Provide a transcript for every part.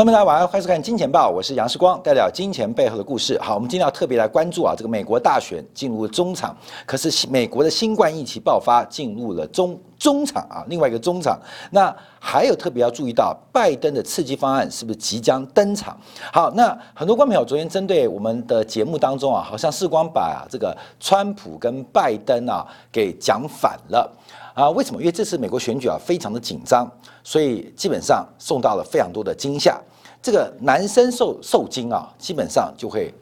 观众大家晚上欢迎收看《金钱报》，我是杨世光，带来金钱背后的故事。好，我们今天要特别来关注啊，这个美国大选进入中场，可是美国的新冠疫情爆发进入了中中场啊，另外一个中场。那还有特别要注意到，拜登的刺激方案是不是即将登场？好，那很多观众朋友昨天针对我们的节目当中啊，好像世光把这个川普跟拜登啊给讲反了。啊，为什么？因为这次美国选举啊，非常的紧张，所以基本上受到了非常多的惊吓。这个男生受受精啊，基本上就会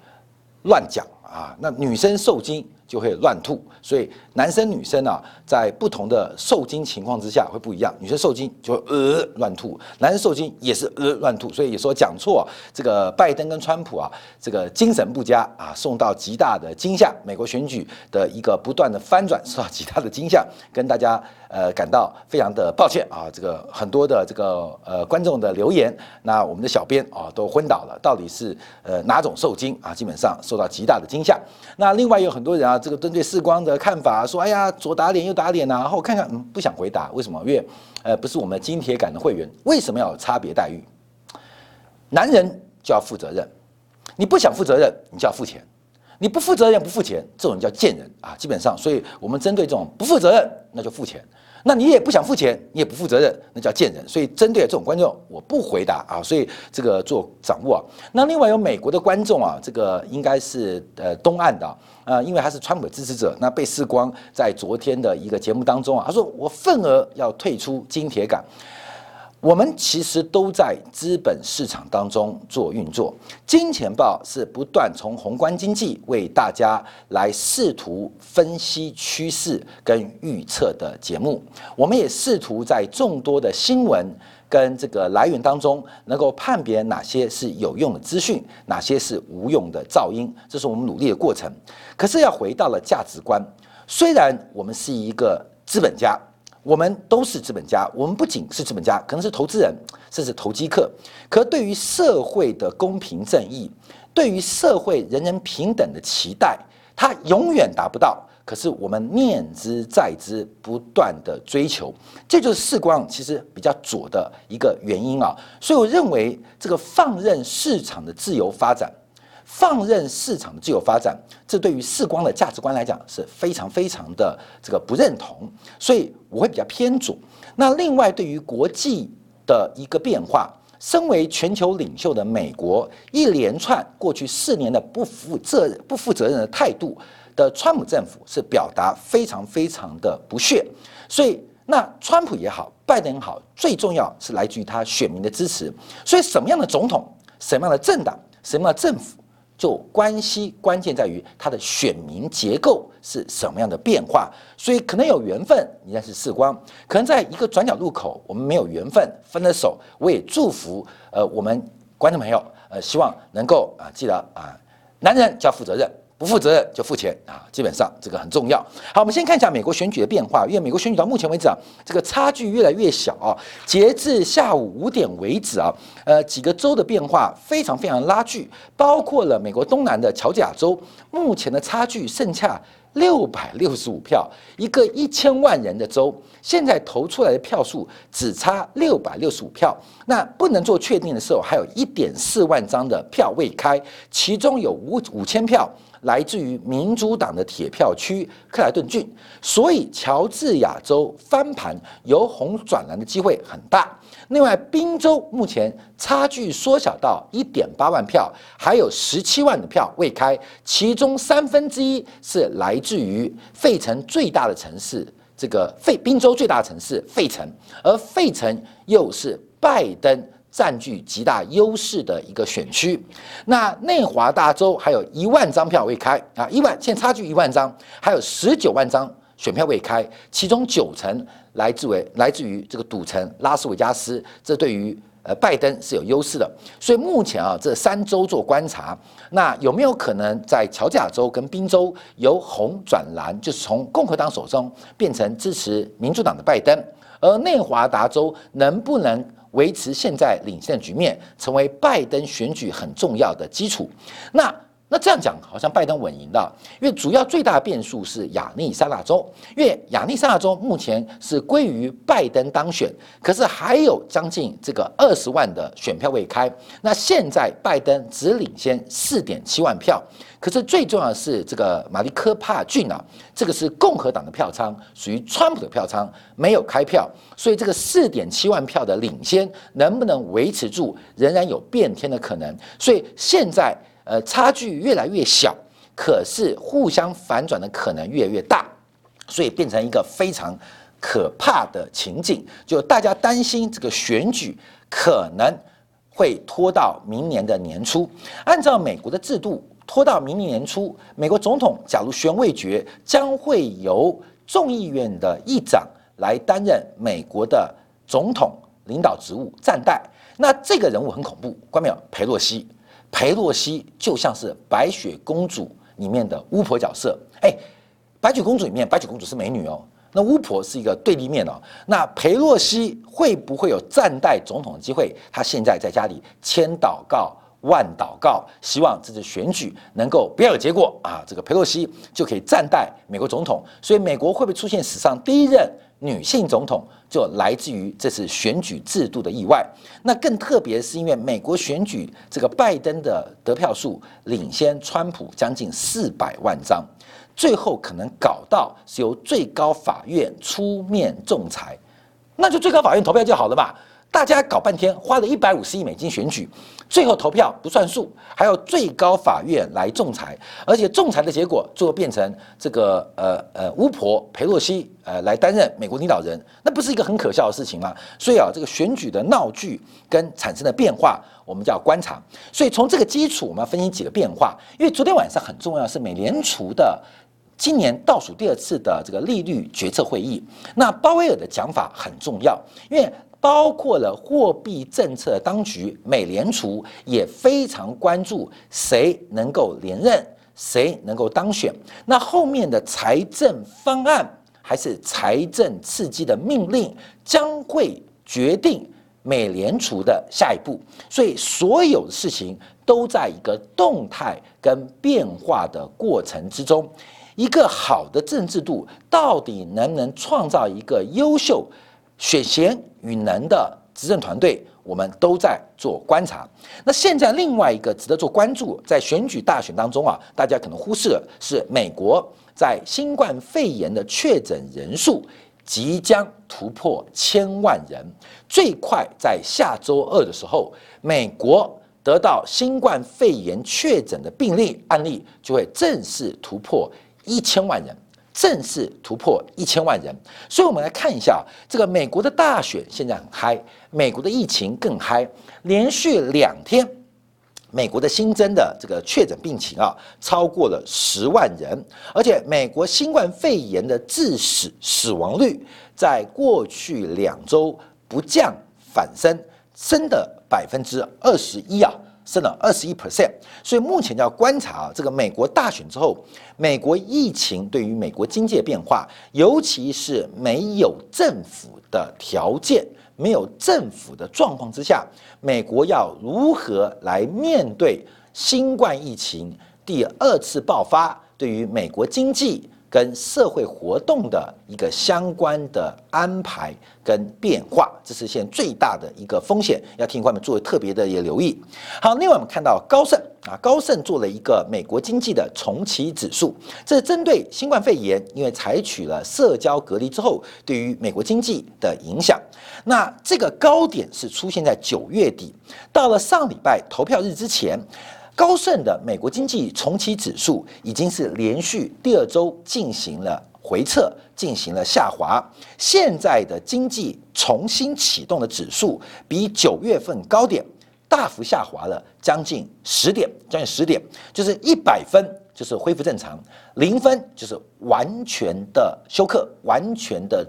乱讲啊；那女生受精。就会乱吐，所以男生女生啊，在不同的受精情况之下会不一样。女生受精就呃乱吐，男生受精也是呃乱吐。所以有时候讲错，这个拜登跟川普啊，这个精神不佳啊，受到极大的惊吓。美国选举的一个不断的翻转，受到极大的惊吓，跟大家呃感到非常的抱歉啊。这个很多的这个呃观众的留言，那我们的小编啊都昏倒了，到底是呃哪种受精啊？基本上受到极大的惊吓。那另外有很多人啊。这个针对世光的看法，说哎呀，左打脸右打脸呐，然后看看，嗯，不想回答，为什么？因为，呃，不是我们金铁杆的会员，为什么要有差别待遇？男人就要负责任，你不想负责任，你就要付钱，你不负责任不付钱，这种叫贱人啊！基本上，所以我们针对这种不负责任，那就付钱。那你也不想付钱，你也不负责任，那叫贱人。所以针对这种观众，我不回答啊。所以这个做掌握。那另外有美国的观众啊，这个应该是呃东岸的啊，因为他是川普支持者。那被视光在昨天的一个节目当中啊，他说我份额要退出金铁港。我们其实都在资本市场当中做运作，金钱报是不断从宏观经济为大家来试图分析趋势跟预测的节目。我们也试图在众多的新闻跟这个来源当中，能够判别哪些是有用的资讯，哪些是无用的噪音。这是我们努力的过程。可是要回到了价值观，虽然我们是一个资本家。我们都是资本家，我们不仅是资本家，可能是投资人，甚至投机客。可对于社会的公平正义，对于社会人人平等的期待，它永远达不到。可是我们念之在之，不断的追求，这就是世光其实比较左的一个原因啊。所以我认为，这个放任市场的自由发展。放任市场的自由发展，这对于世光的价值观来讲是非常非常的这个不认同，所以我会比较偏左。那另外对于国际的一个变化，身为全球领袖的美国，一连串过去四年的不负责任、不负责任的态度的川普政府是表达非常非常的不屑。所以那川普也好，拜登也好，最重要是来自于他选民的支持。所以什么样的总统，什么样的政党，什么样的政府？就关系关键在于他的选民结构是什么样的变化，所以可能有缘分，你认识世光；可能在一个转角路口，我们没有缘分，分了手。我也祝福呃我们观众朋友，呃希望能够啊记得啊，男人要负责任。不负责任就付钱啊，基本上这个很重要。好，我们先看一下美国选举的变化，因为美国选举到目前为止啊，这个差距越来越小啊。截至下午五点为止啊，呃，几个州的变化非常非常拉锯，包括了美国东南的乔治亚州，目前的差距剩下六百六十五票，一个一千万人的州，现在投出来的票数只差六百六十五票。那不能做确定的时候，还有一点四万张的票未开，其中有五五千票。来自于民主党的铁票区克莱顿郡，所以乔治亚州翻盘由红转蓝的机会很大。另外，宾州目前差距缩小到一点八万票，还有十七万的票未开，其中三分之一是来自于费城最大的城市，这个费宾州最大的城市费城，而费城又是拜登。占据极大优势的一个选区，那内华达州还有一万张票未开啊，一万现在差距一万张，还有十九万张选票未开，其中九成来自为来自于这个赌城拉斯维加斯，这对于呃拜登是有优势的。所以目前啊，这三州做观察，那有没有可能在乔治亚州跟宾州由红转蓝，就是从共和党手中变成支持民主党的拜登，而内华达州能不能？维持现在领先的局面，成为拜登选举很重要的基础。那那这样讲好像拜登稳赢的，因为主要最大变数是亚利桑那州，因为亚利桑那州目前是归于拜登当选，可是还有将近这个二十万的选票未开。那现在拜登只领先四点七万票，可是最重要的是这个马利科帕郡啊，这个是共和党的票仓，属于川普的票仓，没有开票，所以这个四点七万票的领先能不能维持住，仍然有变天的可能。所以现在。呃，差距越来越小，可是互相反转的可能越来越大，所以变成一个非常可怕的情景。就大家担心这个选举可能会拖到明年的年初。按照美国的制度，拖到明年年初，美国总统假如选未决，将会由众议院的议长来担任美国的总统领导职务暂代。那这个人物很恐怖，关没有？佩洛西。裴洛西就像是白雪公主里面的巫婆角色，哎，白雪公主里面白雪公主是美女哦，那巫婆是一个对立面哦。那裴洛西会不会有暂代总统的机会？他现在在家里签祷告万祷告，希望这次选举能够不要有结果啊，这个佩洛西就可以暂代美国总统。所以美国会不会出现史上第一任？女性总统就来自于这次选举制度的意外。那更特别是因为美国选举这个拜登的得票数领先川普将近四百万张，最后可能搞到是由最高法院出面仲裁，那就最高法院投票就好了嘛。大家搞半天，花了一百五十亿美金选举，最后投票不算数，还要最高法院来仲裁，而且仲裁的结果最后变成这个呃呃巫婆佩洛西呃来担任美国领导人，那不是一个很可笑的事情吗？所以啊，这个选举的闹剧跟产生的变化，我们就要观察。所以从这个基础，我们要分析几个变化。因为昨天晚上很重要是美联储的今年倒数第二次的这个利率决策会议，那鲍威尔的讲法很重要，因为。包括了货币政策当局，美联储也非常关注谁能够连任，谁能够当选。那后面的财政方案还是财政刺激的命令，将会决定美联储的下一步。所以，所有的事情都在一个动态跟变化的过程之中。一个好的政治度，到底能不能创造一个优秀？选贤与能的执政团队，我们都在做观察。那现在另外一个值得做关注，在选举大选当中啊，大家可能忽视了，是美国在新冠肺炎的确诊人数即将突破千万人，最快在下周二的时候，美国得到新冠肺炎确诊的病例案例就会正式突破一千万人。正式突破一千万人，所以我们来看一下这个美国的大选现在很嗨，美国的疫情更嗨，连续两天，美国的新增的这个确诊病情啊超过了十万人，而且美国新冠肺炎的致死死亡率在过去两周不降反升，升的百分之二十一啊。升了二十一 percent，所以目前要观察啊这个美国大选之后，美国疫情对于美国经济的变化，尤其是没有政府的条件、没有政府的状况之下，美国要如何来面对新冠疫情第二次爆发，对于美国经济。跟社会活动的一个相关的安排跟变化，这是现在最大的一个风险，要听官们作为特别的也留意。好，另外我们看到高盛啊，高盛做了一个美国经济的重启指数，这是针对新冠肺炎，因为采取了社交隔离之后，对于美国经济的影响。那这个高点是出现在九月底，到了上礼拜投票日之前。高盛的美国经济重启指数已经是连续第二周进行了回撤，进行了下滑。现在的经济重新启动的指数比九月份高点大幅下滑了将近十点，将近十点，就是一百分就是恢复正常，零分就是完全的休克，完全的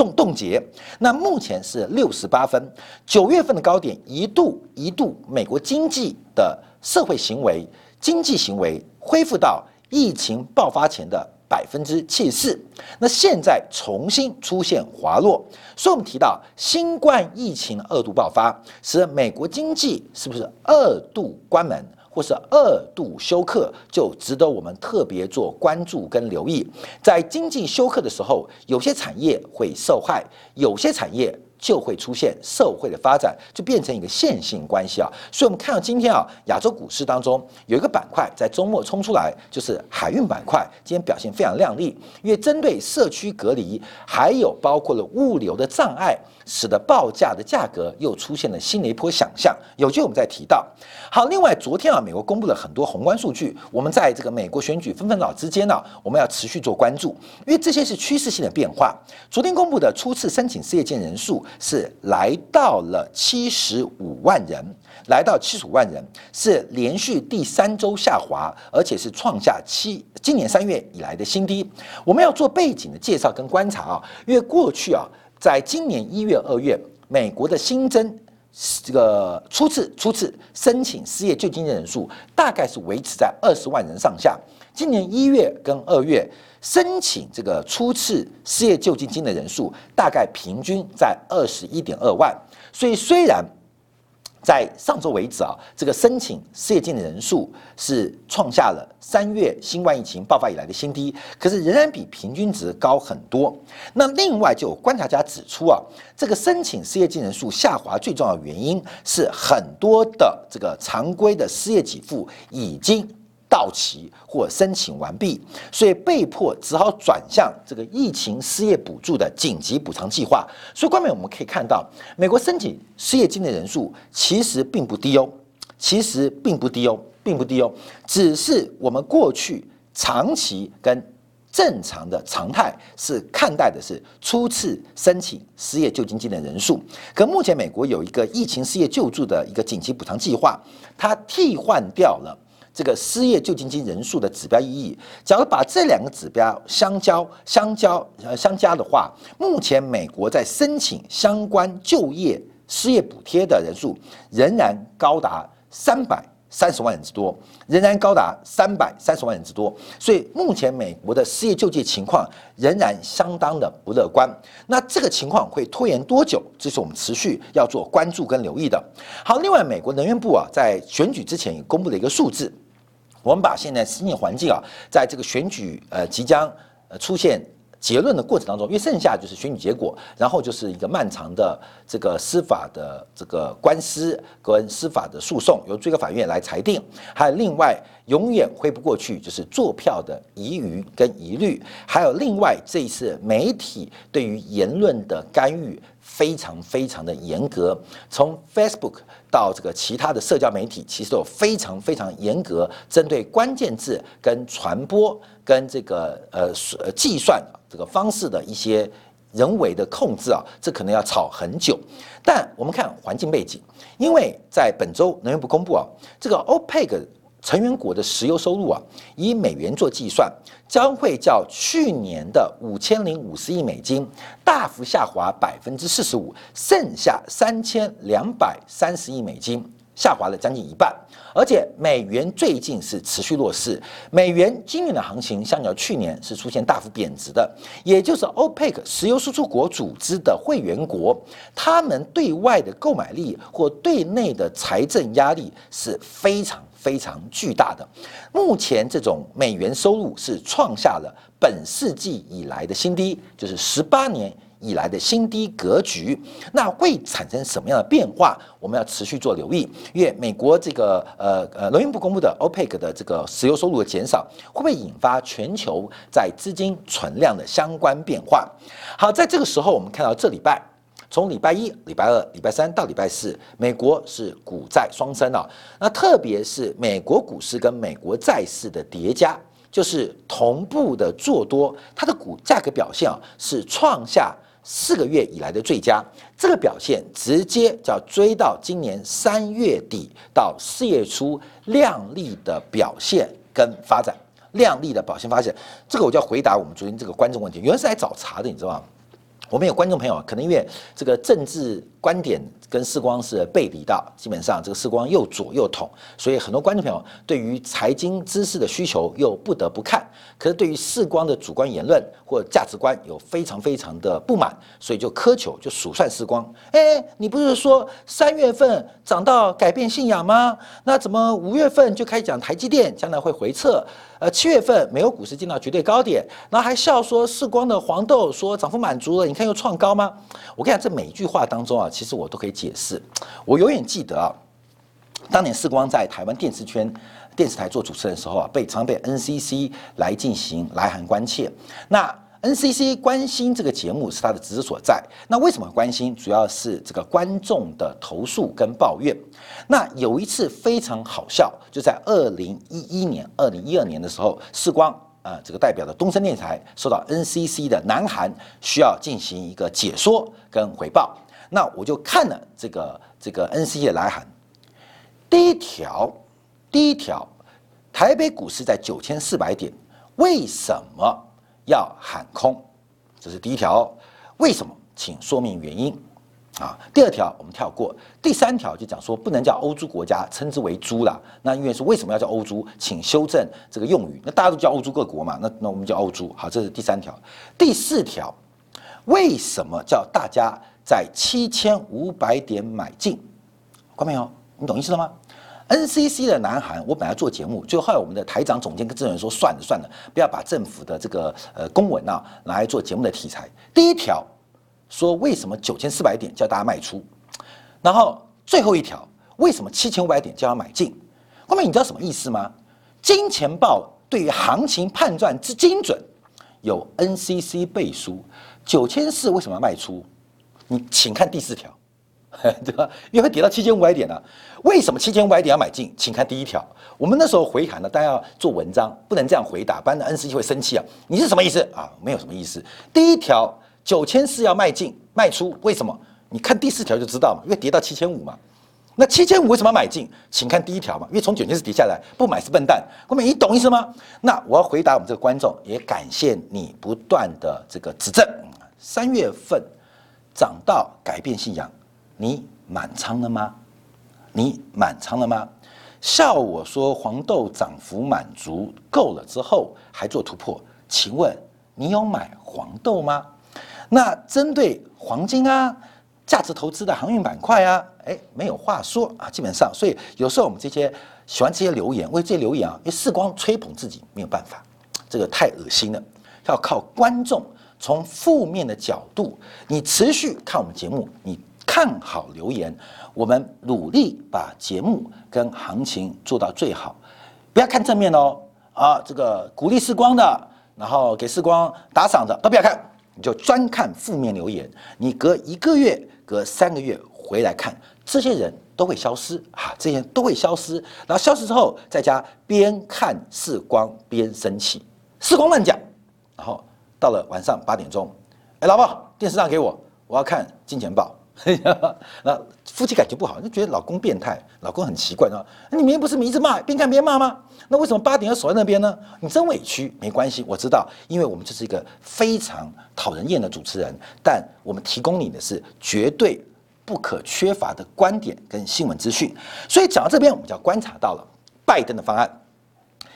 冻冻结。那目前是六十八分，九月份的高点一度一度美国经济的。社会行为、经济行为恢复到疫情爆发前的百分之七十四，那现在重新出现滑落，所以我们提到新冠疫情二度爆发，使美国经济是不是二度关门，或是二度休克，就值得我们特别做关注跟留意。在经济休克的时候，有些产业会受害，有些产业。就会出现社会的发展，就变成一个线性关系啊。所以，我们看到今天啊，亚洲股市当中有一个板块在周末冲出来，就是海运板块，今天表现非常亮丽。因为针对社区隔离，还有包括了物流的障碍，使得报价的价格又出现了新的一波想象。有机会我们再提到。好，另外昨天啊，美国公布了很多宏观数据，我们在这个美国选举纷纷扰之间呢，我们要持续做关注，因为这些是趋势性的变化。昨天公布的初次申请失业金人数。是来到了七十五万人，来到七十五万人，是连续第三周下滑，而且是创下七今年三月以来的新低。我们要做背景的介绍跟观察啊，因为过去啊，在今年一月、二月，美国的新增这个初次初次申请失业救济金的人数大概是维持在二十万人上下。今年一月跟二月。申请这个初次失业救济金的人数大概平均在二十一点二万，所以虽然在上周为止啊，这个申请失业金的人数是创下了三月新冠疫情爆发以来的新低，可是仍然比平均值高很多。那另外就有观察家指出啊，这个申请失业金人数下滑最重要的原因是很多的这个常规的失业给付已经。到期或申请完毕，所以被迫只好转向这个疫情失业补助的紧急补偿计划。所以，关面我们可以看到，美国申请失业金的人数其实并不低哦，其实并不低哦，并不低哦，只是我们过去长期跟正常的常态是看待的是初次申请失业救济金的人数。可目前美国有一个疫情失业救助的一个紧急补偿计划，它替换掉了。这个失业救济金人数的指标意义，假如把这两个指标相交、相交、呃相加的话，目前美国在申请相关就业失业补贴的人数仍然高达三百三十万人之多，仍然高达三百三十万人之多。所以目前美国的失业救济情况仍然相当的不乐观。那这个情况会拖延多久？这是我们持续要做关注跟留意的。好，另外美国能源部啊，在选举之前也公布了一个数字。我们把现在经济环境啊，在这个选举呃即将呃出现结论的过程当中，因为剩下就是选举结果，然后就是一个漫长的这个司法的这个官司跟司法的诉讼，由最高法院来裁定。还有另外永远挥不过去就是坐票的疑余跟疑虑，还有另外这一次媒体对于言论的干预。非常非常的严格，从 Facebook 到这个其他的社交媒体，其实都有非常非常严格针对关键字跟传播跟这个呃计算这个方式的一些人为的控制啊，这可能要吵很久。但我们看环境背景，因为在本周能源部公布啊，这个 OPEC。成员国的石油收入啊，以美元做计算，将会较去年的五千零五十亿美金大幅下滑百分之四十五，剩下三千两百三十亿美金，下滑了将近一半。而且美元最近是持续弱势，美元今年的行情相较去年是出现大幅贬值的，也就是 OPEC 石油输出国组织的会员国，他们对外的购买力或对内的财政压力是非常。非常巨大的，目前这种美元收入是创下了本世纪以来的新低，就是十八年以来的新低格局。那会产生什么样的变化？我们要持续做留意，因为美国这个呃呃能源部公布的 OPEC 的这个石油收入的减少，会不会引发全球在资金存量的相关变化？好，在这个时候，我们看到这礼拜。从礼拜一、礼拜二、礼拜三到礼拜四，美国是股债双升啊。那特别是美国股市跟美国债市的叠加，就是同步的做多，它的股价格表现啊是创下四个月以来的最佳。这个表现直接叫追到今年三月底到四月初亮丽的表现跟发展，亮丽的表现发现。这个我就要回答我们昨天这个观众问题，原来是来找茬的，你知道吗？我们有观众朋友可能因为这个政治观点跟世光是背离的，基本上这个世光又左又统，所以很多观众朋友对于财经知识的需求又不得不看，可是对于世光的主观言论或价值观有非常非常的不满，所以就苛求就数算世光。哎，你不是说三月份涨到改变信仰吗？那怎么五月份就开始讲台积电将来会回撤？呃，七月份美国股市进到绝对高点，然后还笑说世光的黄豆说涨幅满足了，你看又创高吗？我跟你讲，这每一句话当中啊，其实我都可以解释。我永远记得啊，当年世光在台湾电视圈电视台做主持人的时候啊，被常被 NCC 来进行来函关切。那 NCC 关心这个节目是他的职责所在。那为什么关心？主要是这个观众的投诉跟抱怨。那有一次非常好笑，就在二零一一年、二零一二年的时候，世光啊这个代表的东森电台收到 NCC 的南韩，需要进行一个解说跟回报。那我就看了这个这个 NCC 的来函，第一条，第一条，台北股市在九千四百点，为什么？要喊空，这是第一条。为什么？请说明原因。啊，第二条我们跳过。第三条就讲说不能叫欧洲国家称之为猪了。那因为是为什么要叫欧洲？请修正这个用语。那大家都叫欧洲各国嘛？那那我们叫欧洲。好，这是第三条。第四条，为什么叫大家在七千五百点买进？关没有？你懂意思了吗？NCC 的南韩，我本来做节目，最后来我们的台长、总监跟证人说，算了算了，不要把政府的这个呃公文啊拿来做节目的题材。第一条说为什么九千四百点叫大家卖出，然后最后一条为什么七千五百点叫要买进？后面你知道什么意思吗？金钱豹对于行情判断之精准有 NCC 背书，九千四为什么要卖出？你请看第四条。对吧？因为会跌到七千五百点呢？为什么七千五百点要买进？请看第一条。我们那时候回函呢，大家要做文章，不能这样回答，不然的 N C 会生气啊。你是什么意思啊？没有什么意思。第一条九千四要卖进卖出，为什么？你看第四条就知道嘛。因为跌到七千五嘛。那七千五为什么要买进？请看第一条嘛。因为从九千四跌下来，不买是笨蛋。后面你懂意思吗？那我要回答我们这个观众，也感谢你不断的这个指正。三月份涨到改变信仰。你满仓了吗？你满仓了吗？笑我说黄豆涨幅满足够了之后还做突破，请问你有买黄豆吗？那针对黄金啊、价值投资的航运板块啊，哎，没有话说啊，基本上，所以有时候我们这些喜欢这些留言，为这些留言啊，因为视光吹捧自己没有办法，这个太恶心了，要靠观众从负面的角度，你持续看我们节目，你。看好留言，我们努力把节目跟行情做到最好。不要看正面哦，啊，这个鼓励视光的，然后给视光打赏的都不要看，你就专看负面留言。你隔一个月、隔三个月回来看，这些人都会消失啊，这些人都会消失。然后消失之后，在家边看视光边生气，视光乱讲。然后到了晚上八点钟，哎，老婆，电视上给我，我要看金钱报。那夫妻感情不好，就觉得老公变态，老公很奇怪啊。你明明不是一直骂，边看边骂吗？那为什么八点要守在那边呢？你真委屈，没关系，我知道，因为我们就是一个非常讨人厌的主持人，但我们提供你的是绝对不可缺乏的观点跟新闻资讯。所以讲到这边，我们就要观察到了拜登的方案。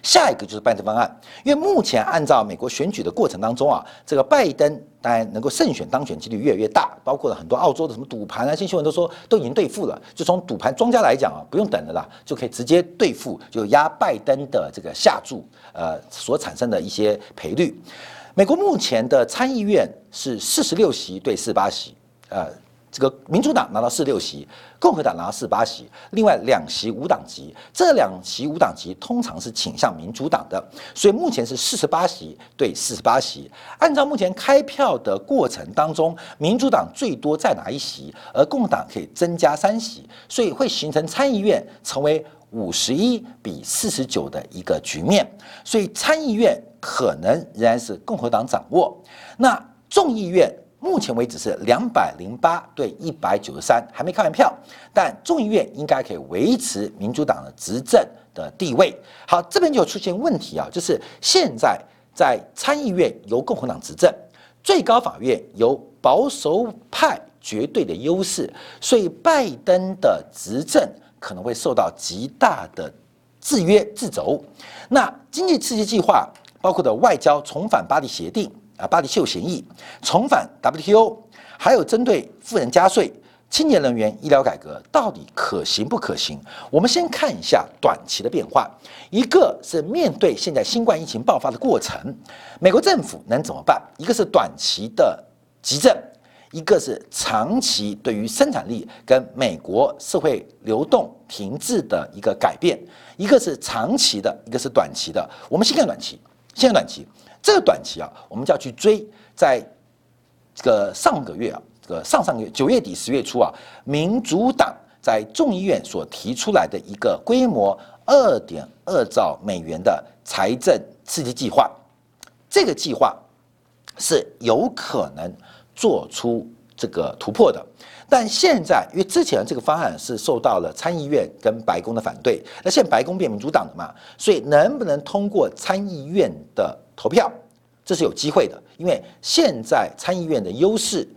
下一个就是拜登方案，因为目前按照美国选举的过程当中啊，这个拜登当然能够胜选当选几率越来越大，包括了很多澳洲的什么赌盘啊，新新闻都说都已经兑付了。就从赌盘庄家来讲啊，不用等了啦，就可以直接兑付，就压拜登的这个下注，呃，所产生的一些赔率。美国目前的参议院是四十六席对四八席，呃。这个民主党拿到四六席，共和党拿到四八席，另外两席无党籍，这两席无党籍通常是倾向民主党的，所以目前是四十八席对四十八席。按照目前开票的过程当中，民主党最多再拿一席，而共和党可以增加三席，所以会形成参议院成为五十一比四十九的一个局面，所以参议院可能仍然是共和党掌握，那众议院。目前为止是两百零八对一百九十三，还没开完票，但众议院应该可以维持民主党的执政的地位。好，这边就出现问题啊，就是现在在参议院由共和党执政，最高法院由保守派绝对的优势，所以拜登的执政可能会受到极大的制约、制肘。那经济刺激计划包括的外交重返巴黎协定啊，巴黎气候协议，重返 WTO，还有针对富人加税。青年人员医疗改革到底可行不可行？我们先看一下短期的变化。一个是面对现在新冠疫情爆发的过程，美国政府能怎么办？一个是短期的急症，一个是长期对于生产力跟美国社会流动停滞的一个改变。一个是长期的，一个是短期的。我们先看短期，先看短期。这个短期啊，我们就要去追，在这个上个月啊。这个上上个月九月底十月初啊，民主党在众议院所提出来的一个规模二点二兆美元的财政刺激计划，这个计划是有可能做出这个突破的。但现在因为之前这个方案是受到了参议院跟白宫的反对，那现在白宫变民主党的嘛，所以能不能通过参议院的投票，这是有机会的，因为现在参议院的优势。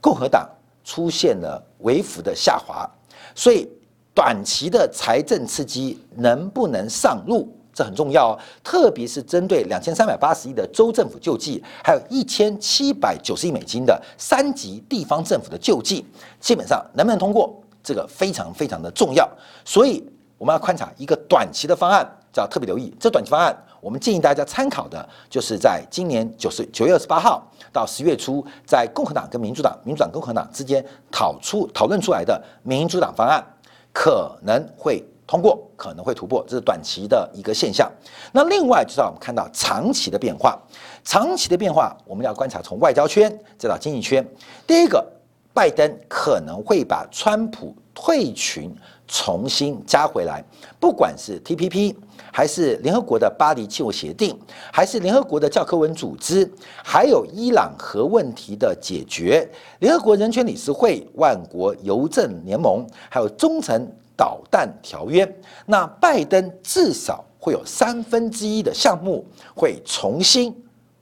共和党出现了微幅的下滑，所以短期的财政刺激能不能上路，这很重要哦。特别是针对两千三百八十亿的州政府救济，还有一千七百九十亿美金的三级地方政府的救济，基本上能不能通过，这个非常非常的重要。所以我们要观察一个短期的方案，要特别留意这短期方案。我们建议大家参考的，就是在今年九十九月二十八号到十月初，在共和党跟民主党、民主党、共和党之间讨出讨论出来的民主党方案，可能会通过，可能会突破，这是短期的一个现象。那另外就是我们看到长期的变化，长期的变化我们要观察从外交圈再到经济圈。第一个，拜登可能会把川普退群重新加回来，不管是 TPP。还是联合国的巴黎气候协定，还是联合国的教科文组织，还有伊朗核问题的解决，联合国人权理事会、万国邮政联盟，还有中程导弹条约。那拜登至少会有三分之一的项目会重新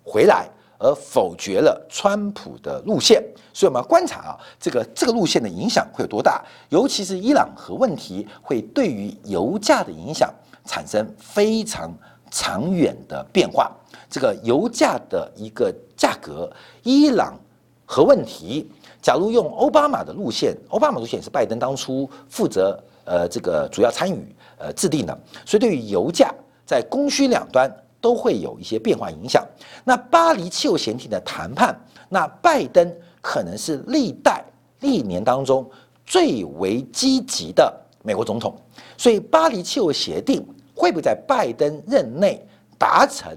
回来，而否决了川普的路线。所以我们要观察啊，这个这个路线的影响会有多大？尤其是伊朗核问题会对于油价的影响。产生非常长远的变化，这个油价的一个价格，伊朗核问题，假如用奥巴马的路线，奥巴马路线是拜登当初负责呃这个主要参与呃制定的，所以对于油价在供需两端都会有一些变化影响。那巴黎气候协定的谈判，那拜登可能是历代历年当中最为积极的美国总统，所以巴黎气候协定。会不会在拜登任内达成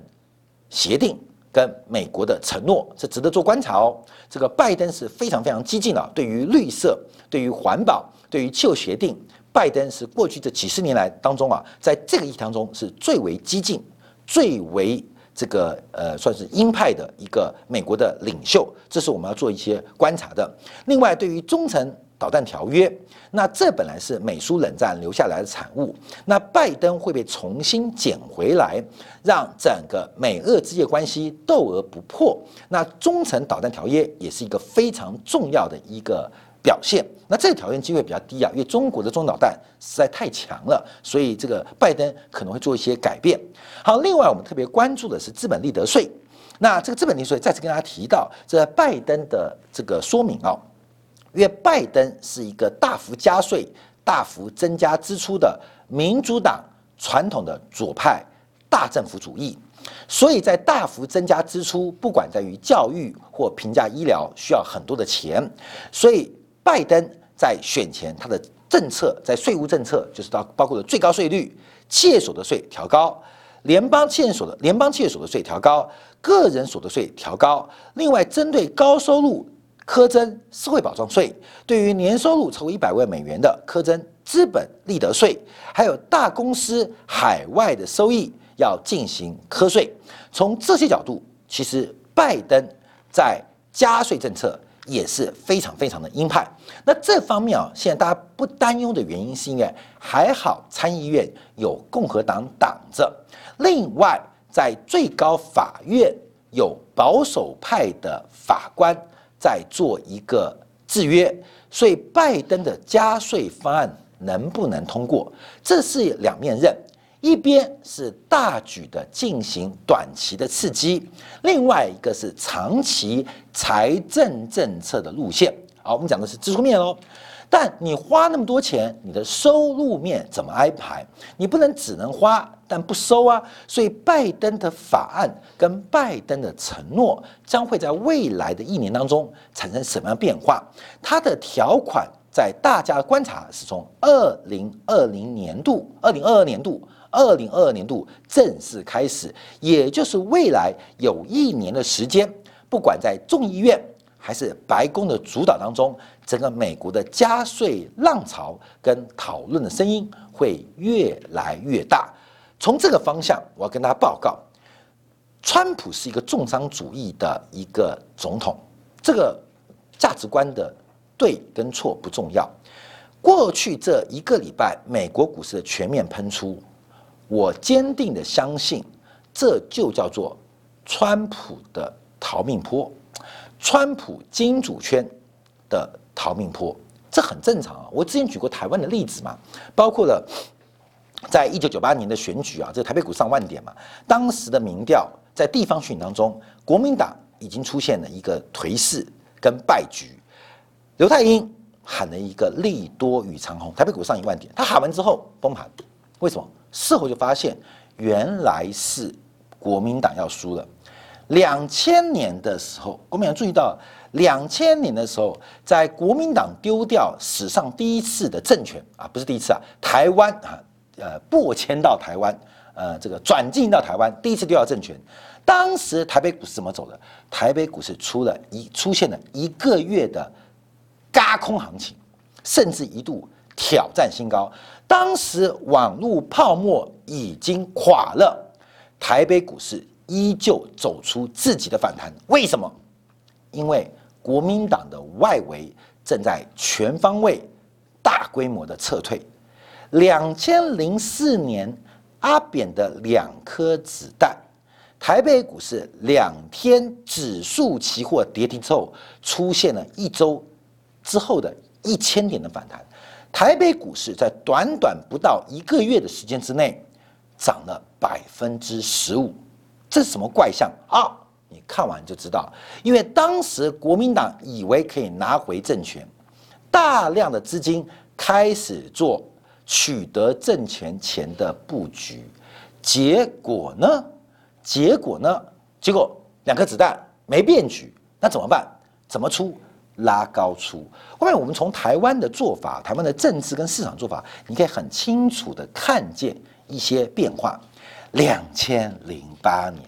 协定跟美国的承诺，是值得做观察哦。这个拜登是非常非常激进的，对于绿色、对于环保、对于气候协定，拜登是过去这几十年来当中啊，在这个议题当中是最为激进、最为这个呃算是鹰派的一个美国的领袖，这是我们要做一些观察的。另外，对于忠诚。导弹条约，那这本来是美苏冷战留下来的产物，那拜登会被重新捡回来，让整个美俄之间关系斗而不破。那中程导弹条约也是一个非常重要的一个表现。那这个条件机会比较低啊，因为中国的中导弹实在太强了，所以这个拜登可能会做一些改变。好，另外我们特别关注的是资本利得税。那这个资本利得税再次跟大家提到，这拜登的这个说明啊。因为拜登是一个大幅加税、大幅增加支出的民主党传统的左派大政府主义，所以在大幅增加支出，不管在于教育或平价医疗，需要很多的钱，所以拜登在选前他的政策，在税务政策就是到包括了最高税率、企业所得税调高、联邦企业所得联邦企业所得税调高、个人所得税调高，另外针对高收入。苛征社会保障税，对于年收入超过一百万美元的苛征资本利得税，还有大公司海外的收益要进行课税。从这些角度，其实拜登在加税政策也是非常非常的鹰派。那这方面啊，现在大家不担忧的原因，是因为还好参议院有共和党挡着，另外在最高法院有保守派的法官。在做一个制约，所以拜登的加税方案能不能通过，这是两面刃。一边是大举的进行短期的刺激，另外一个是长期财政政策的路线。好，我们讲的是支出面喽。但你花那么多钱，你的收入面怎么安排？你不能只能花但不收啊。所以，拜登的法案跟拜登的承诺将会在未来的一年当中产生什么样变化？它的条款在大家的观察是从二零二零年度、二零二二年度。二零二二年度正式开始，也就是未来有一年的时间，不管在众议院还是白宫的主导当中，整个美国的加税浪潮跟讨论的声音会越来越大。从这个方向，我要跟大家报告，川普是一个重商主义的一个总统，这个价值观的对跟错不重要。过去这一个礼拜，美国股市的全面喷出。我坚定的相信，这就叫做川普的逃命坡，川普金主圈的逃命坡，这很正常啊。我之前举过台湾的例子嘛，包括了在一九九八年的选举啊，这个台北股上万点嘛，当时的民调在地方选当中，国民党已经出现了一个颓势跟败局，刘太英喊了一个利多与长虹，台北股上一万点，他喊完之后崩盘，为什么？事后就发现，原来是国民党要输了。两千年的时候，国民党注意到，两千年的时候，在国民党丢掉史上第一次的政权啊，不是第一次啊，台湾啊，呃，拨迁到台湾，呃，这个转进到台湾，第一次丢掉政权。当时台北股市怎么走的？台北股市出了一出现了一个月的嘎空行情，甚至一度挑战新高。当时网络泡沫已经垮了，台北股市依旧走出自己的反弹。为什么？因为国民党的外围正在全方位、大规模的撤退。两千零四年阿扁的两颗子弹，台北股市两天指数期货跌停之后，出现了一周之后的一千点的反弹。台北股市在短短不到一个月的时间之内，涨了百分之十五，这是什么怪象啊？你看完就知道。因为当时国民党以为可以拿回政权，大量的资金开始做取得政权前的布局，结果呢？结果呢？结果两颗子弹没变局，那怎么办？怎么出？拉高出，后面我们从台湾的做法、台湾的政治跟市场做法，你可以很清楚的看见一些变化。两千零八年，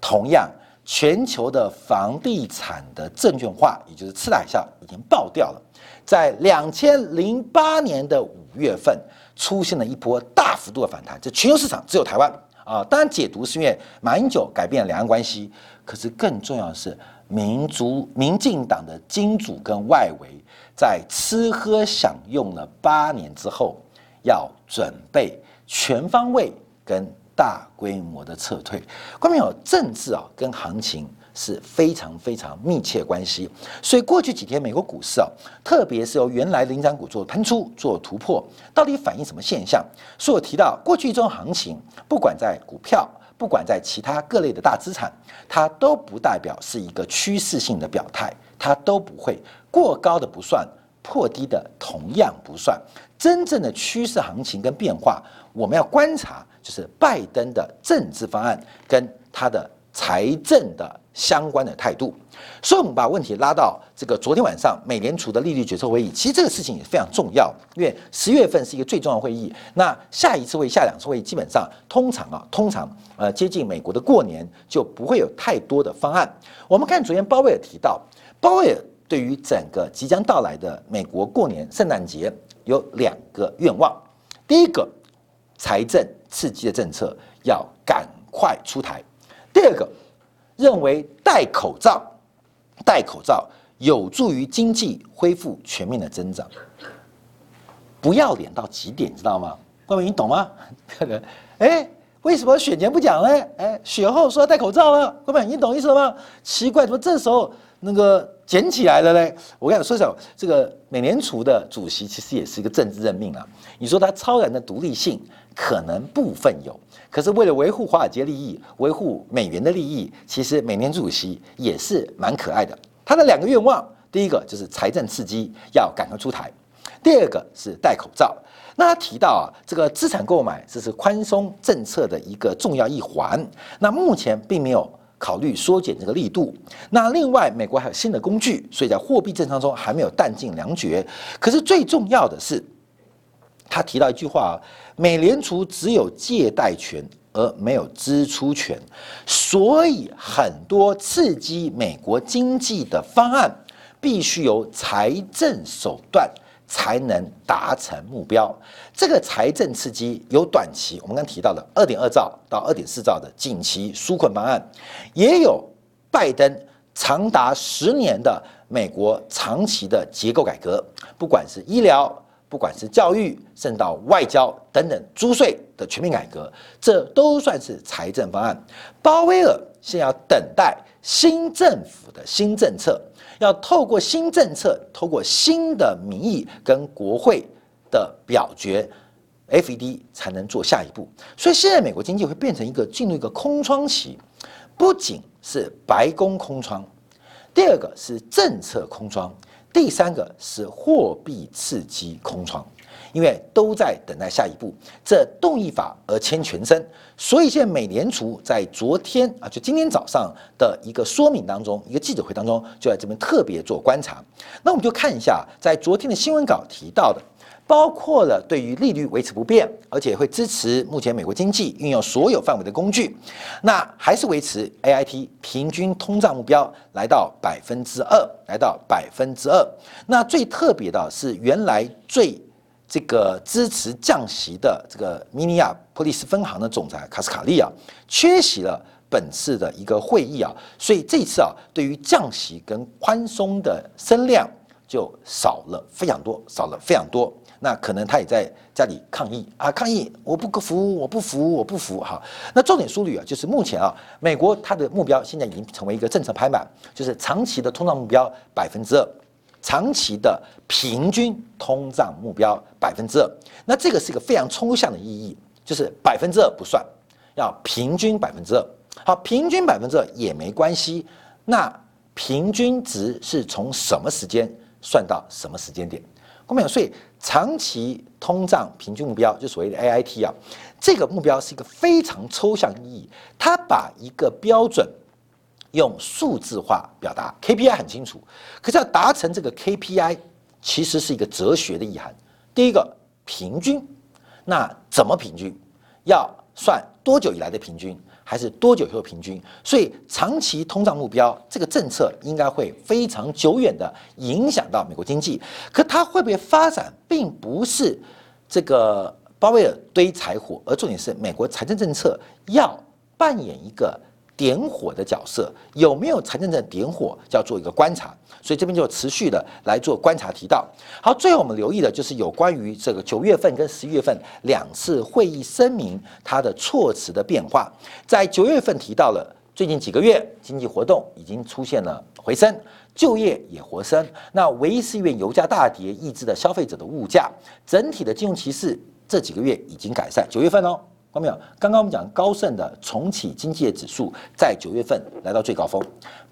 同样全球的房地产的证券化，也就是次贷海啸已经爆掉了。在两千零八年的五月份，出现了一波大幅度的反弹。这全球市场只有台湾啊，当然解读是因为马英九改变了两岸关系，可是更重要的是。民族、民进党的金主跟外围在吃喝享用了八年之后，要准备全方位跟大规模的撤退。关键有政治啊，跟行情是非常非常密切关系。所以过去几天美国股市啊，特别是由原来领涨股做喷出、做突破，到底反映什么现象？所以我提到过去一周行情，不管在股票。不管在其他各类的大资产，它都不代表是一个趋势性的表态，它都不会过高的不算，破低的同样不算。真正的趋势行情跟变化，我们要观察，就是拜登的政治方案跟他的财政的。相关的态度，所以我们把问题拉到这个昨天晚上美联储的利率决策会议。其实这个事情也非常重要，因为十月份是一个最重要会议。那下一次会、下两次会议，基本上通常啊，通常呃接近美国的过年就不会有太多的方案。我们看昨天鲍威尔提到，鲍威尔对于整个即将到来的美国过年圣诞节有两个愿望：第一个，财政刺激的政策要赶快出台；第二个。认为戴口罩，戴口罩有助于经济恢复全面的增长。不要脸到极点，知道吗？各位，你懂吗？哎，为什么选前不讲呢？哎，选后说要戴口罩了，各位，你懂意思了吗？奇怪，怎么这时候那个捡起来了嘞？我跟你说，说这个美联储的主席其实也是一个政治任命啊。你说他超然的独立性可能部分有，可是为了维护华尔街利益、维护美元的利益，其实美联储主席也是蛮可爱的。他的两个愿望，第一个就是财政刺激要赶快出台，第二个是戴口罩。那他提到啊，这个资产购买这是宽松政策的一个重要一环。那目前并没有。考虑缩减这个力度。那另外，美国还有新的工具，所以在货币政策中还没有弹尽粮绝。可是最重要的是，他提到一句话：美联储只有借贷权而没有支出权，所以很多刺激美国经济的方案必须由财政手段。才能达成目标。这个财政刺激有短期，我们刚提到的二点二兆到二点四兆的紧急纾困方案，也有拜登长达十年的美国长期的结构改革，不管是医疗，不管是教育，甚至到外交等等，租税的全面改革，这都算是财政方案。鲍威尔现要等待新政府的新政策。要透过新政策，透过新的民意跟国会的表决，FED 才能做下一步。所以现在美国经济会变成一个进入一个空窗期，不仅是白宫空窗，第二个是政策空窗，第三个是货币刺激空窗。因为都在等待下一步，这动一法而牵全身，所以现在美联储在昨天啊，就今天早上的一个说明当中，一个记者会当中，就在这边特别做观察。那我们就看一下，在昨天的新闻稿提到的，包括了对于利率维持不变，而且会支持目前美国经济运用所有范围的工具，那还是维持 A I T 平均通胀目标来到百分之二，来到百分之二。那最特别的是，原来最这个支持降息的这个米尼亚波利斯分行的总裁卡斯卡利啊，缺席了本次的一个会议啊，所以这次啊，对于降息跟宽松的声量就少了非常多，少了非常多。那可能他也在家里抗议啊，抗议我不服，我不服，我不服。哈，那重点梳理啊，就是目前啊，美国它的目标现在已经成为一个政策拍板，就是长期的通胀目标百分之二。长期的平均通胀目标百分之二，那这个是一个非常抽象的意义，就是百分之二不算，要平均百分之二。好，平均百分之二也没关系。那平均值是从什么时间算到什么时间点？我们讲，所以长期通胀平均目标就所谓的 A I T 啊，这个目标是一个非常抽象意义，它把一个标准。用数字化表达 KPI 很清楚，可是要达成这个 KPI，其实是一个哲学的意涵。第一个平均，那怎么平均？要算多久以来的平均，还是多久以后平均？所以长期通胀目标这个政策应该会非常久远的影响到美国经济。可它会不会发展，并不是这个鲍威尔堆柴火，而重点是美国财政政策要扮演一个。点火的角色有没有财政的点火，就要做一个观察，所以这边就持续的来做观察提到。好，最后我们留意的就是有关于这个九月份跟十一月份两次会议声明它的措辞的变化。在九月份提到了最近几个月经济活动已经出现了回升，就业也回升。那唯一是因为油价大跌抑制的消费者的物价，整体的金融歧视这几个月已经改善。九月份哦。看到没有？刚刚我们讲高盛的重启经济的指数在九月份来到最高峰，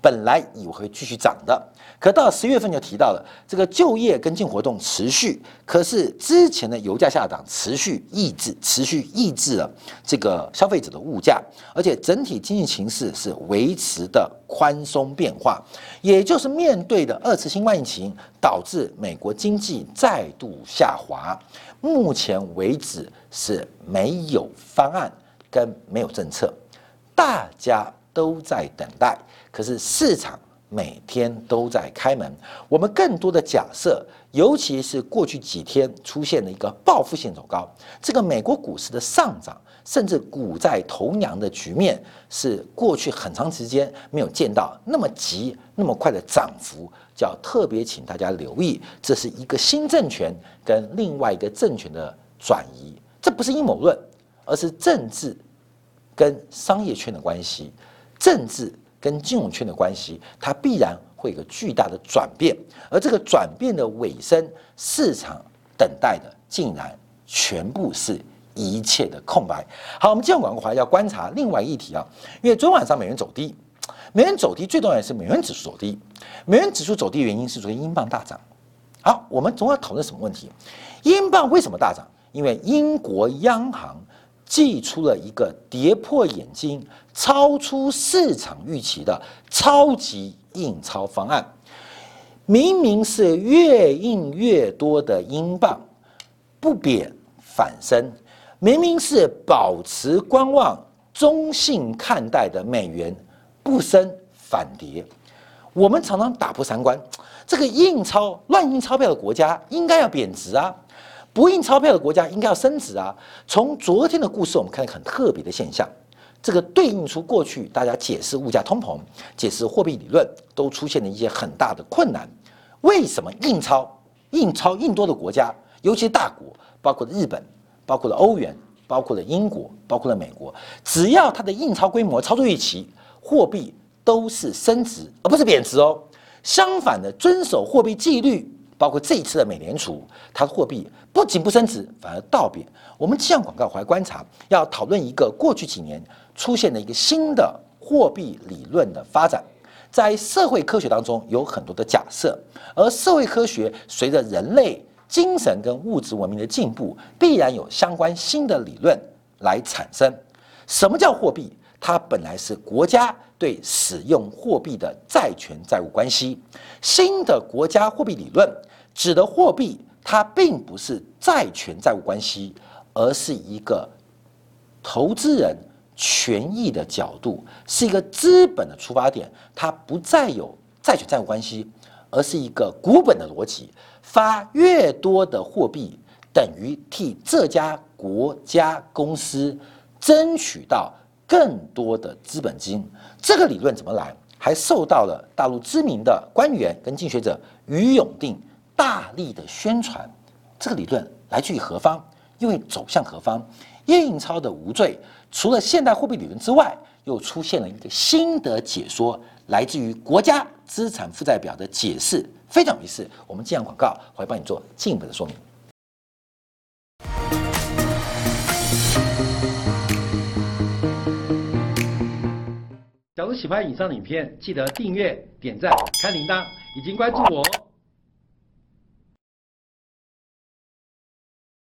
本来以为会继续涨的，可到十月份就提到了这个就业跟进活动持续，可是之前的油价下涨持续抑制，持续抑制了这个消费者的物价，而且整体经济形势是维持的宽松变化，也就是面对的二次新冠疫情导致美国经济再度下滑。目前为止是没有方案跟没有政策，大家都在等待。可是市场每天都在开门。我们更多的假设，尤其是过去几天出现了一个报复性走高，这个美国股市的上涨，甚至股债同阳的局面，是过去很长时间没有见到那么急、那么快的涨幅。叫特别请大家留意，这是一个新政权跟另外一个政权的转移，这不是阴谋论，而是政治跟商业圈的关系，政治跟金融圈的关系，它必然。会有个巨大的转变，而这个转变的尾声，市场等待的竟然全部是一切的空白。好，我们今天广告还要观察另外一题啊，因为昨晚上美元走低，美元走低最重要的是美元指数走低，美元指数走低原因是昨天英镑大涨。好，我们总要讨论什么问题？英镑为什么大涨？因为英国央行寄出了一个跌破眼镜、超出市场预期的超级印钞方案。明明是越印越多的英镑，不贬反升；明明是保持观望、中性看待的美元，不升反跌。我们常常打破三观。这个印钞乱印钞票的国家应该要贬值啊，不印钞票的国家应该要升值啊。从昨天的故事，我们看到很特别的现象，这个对应出过去大家解释物价通膨、解释货币理论都出现了一些很大的困难。为什么印钞、印钞印多的国家，尤其大国，包括日本、包括了欧元、包括了英国、包括了美国，只要它的印钞规模超出预期，货币都是升值而不是贬值哦。相反的，遵守货币纪律，包括这一次的美联储，它的货币不仅不升值，反而倒贬。我们气象广告回来观察，要讨论一个过去几年出现的一个新的货币理论的发展。在社会科学当中有很多的假设，而社会科学随着人类精神跟物质文明的进步，必然有相关新的理论来产生。什么叫货币？它本来是国家。对使用货币的债权债务关系，新的国家货币理论指的货币，它并不是债权债务关系，而是一个投资人权益的角度，是一个资本的出发点，它不再有债权债务关系，而是一个股本的逻辑。发越多的货币，等于替这家国家公司争取到。更多的资本金，这个理论怎么来？还受到了大陆知名的官员跟经学者于永定大力的宣传。这个理论来自于何方？又会走向何方？印钞的无罪，除了现代货币理论之外，又出现了一个新的解说，来自于国家资产负债表的解释，非常有意思。我们这样广告会帮你做进一步的说明。假如喜欢以上的影片，记得订阅、点赞、开铃铛，已经关注我。